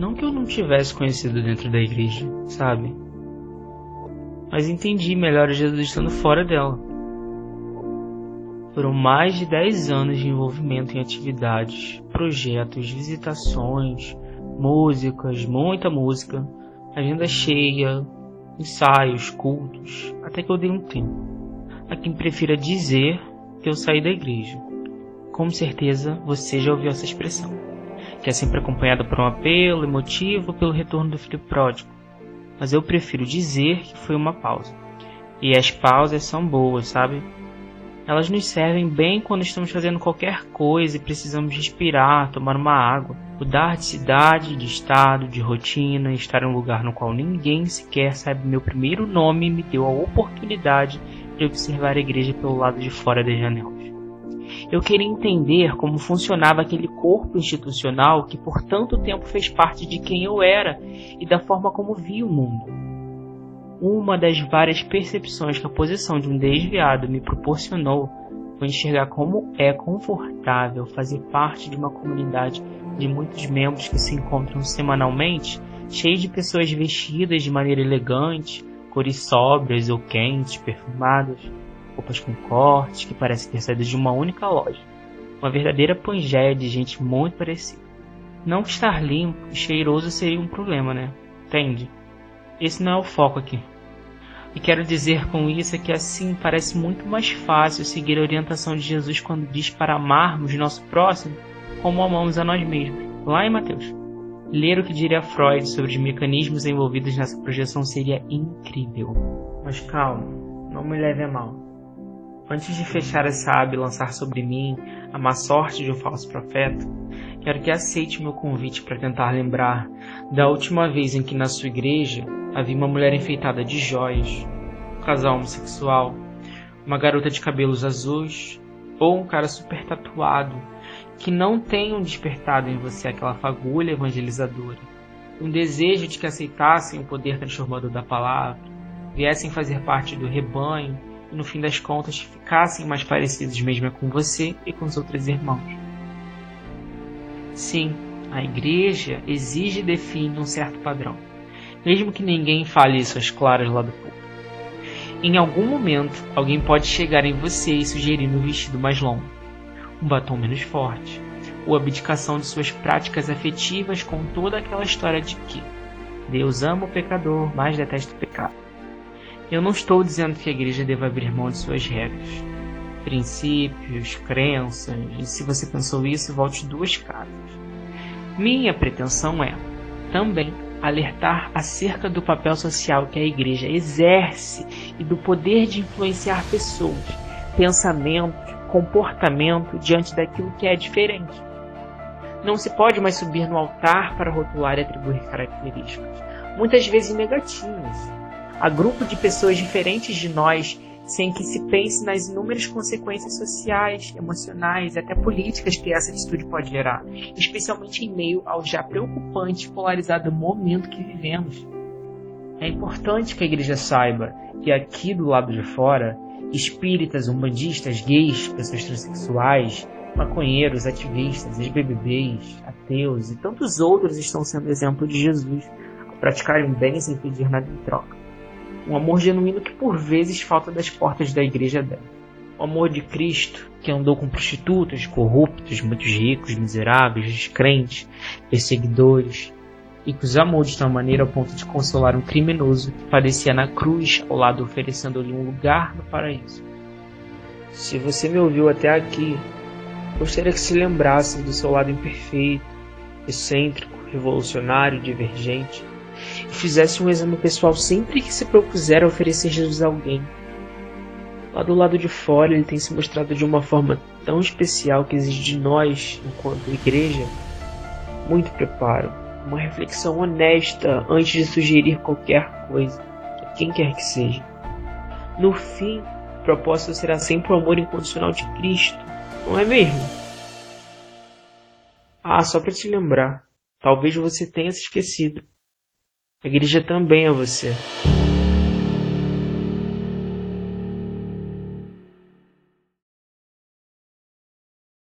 Não que eu não tivesse conhecido dentro da igreja, sabe? Mas entendi melhor Jesus estando fora dela. Foram mais de 10 anos de envolvimento em atividades, projetos, visitações, músicas, muita música, agenda cheia, ensaios, cultos, até que eu dei um tempo. A quem prefira dizer que eu saí da igreja. Com certeza você já ouviu essa expressão, que é sempre acompanhada por um apelo emotivo pelo retorno do filho pródigo. Mas eu prefiro dizer que foi uma pausa. E as pausas são boas, sabe? Elas nos servem bem quando estamos fazendo qualquer coisa e precisamos respirar, tomar uma água, mudar de cidade, de estado, de rotina, estar em um lugar no qual ninguém sequer sabe meu primeiro nome me deu a oportunidade de observar a igreja pelo lado de fora das janelas. Eu queria entender como funcionava aquele corpo institucional que por tanto tempo fez parte de quem eu era e da forma como via o mundo. Uma das várias percepções que a posição de um desviado me proporcionou foi enxergar como é confortável fazer parte de uma comunidade de muitos membros que se encontram semanalmente, cheia de pessoas vestidas de maneira elegante, cores sóbrias ou quentes, perfumadas, roupas com cortes que parecem ter saído de uma única loja. Uma verdadeira pangeia de gente muito parecida. Não estar limpo e cheiroso seria um problema, né? Entende? Esse não é o foco aqui. E quero dizer com isso é que assim parece muito mais fácil seguir a orientação de Jesus quando diz para amarmos nosso próximo como amamos a nós mesmos. Lá em Mateus. Ler o que diria Freud sobre os mecanismos envolvidos nessa projeção seria incrível. Mas calma, não me leve a mal. Antes de fechar essa aba e lançar sobre mim a má sorte de um falso profeta, quero que aceite meu convite para tentar lembrar da última vez em que na sua igreja havia uma mulher enfeitada de joias, um casal homossexual, uma garota de cabelos azuis ou um cara super tatuado que não tenham despertado em você aquela fagulha evangelizadora, um desejo de que aceitassem o poder transformador da palavra, viessem fazer parte do rebanho no fim das contas ficassem mais parecidos mesmo com você e com os outros irmãos. Sim, a igreja exige e define um certo padrão, mesmo que ninguém fale isso às claras lá do público. Em algum momento, alguém pode chegar em você e sugerir um vestido mais longo um batom menos forte, ou abdicação de suas práticas afetivas com toda aquela história de que Deus ama o pecador, mas detesta o pecado. Eu não estou dizendo que a igreja deva abrir mão de suas regras, princípios, crenças, e se você pensou isso, volte duas casas. Minha pretensão é, também, alertar acerca do papel social que a igreja exerce e do poder de influenciar pessoas, pensamentos comportamento diante daquilo que é diferente. Não se pode mais subir no altar para rotular e atribuir características, muitas vezes negativas, a grupo de pessoas diferentes de nós, sem que se pense nas inúmeras consequências sociais, emocionais e até políticas que essa atitude pode gerar, especialmente em meio ao já preocupante e polarizado momento que vivemos. É importante que a igreja saiba que aqui do lado de fora espíritas, umbandistas, gays, pessoas transexuais, maconheiros, ativistas, ex-BBBs, ateus e tantos outros estão sendo exemplo de Jesus ao praticarem bem sem pedir nada em troca. Um amor genuíno que por vezes falta das portas da igreja dela. O amor de Cristo, que andou com prostitutas, corruptos, muitos ricos, miseráveis, descrentes, perseguidores, e que os amou de tal maneira ao ponto de consolar um criminoso que padecia na cruz ao lado, oferecendo-lhe um lugar no paraíso. Se você me ouviu até aqui, gostaria que se lembrasse do seu lado imperfeito, excêntrico, revolucionário, divergente, e fizesse um exame pessoal sempre que se propuser a oferecer Jesus a alguém. Lá do lado de fora, ele tem se mostrado de uma forma tão especial que exige de nós, enquanto igreja, muito preparo, uma reflexão honesta antes de sugerir qualquer coisa, a quem quer que seja. No fim, o propósito será sempre o amor incondicional de Cristo, não é mesmo? Ah, só para te lembrar, talvez você tenha se esquecido. A igreja também é você.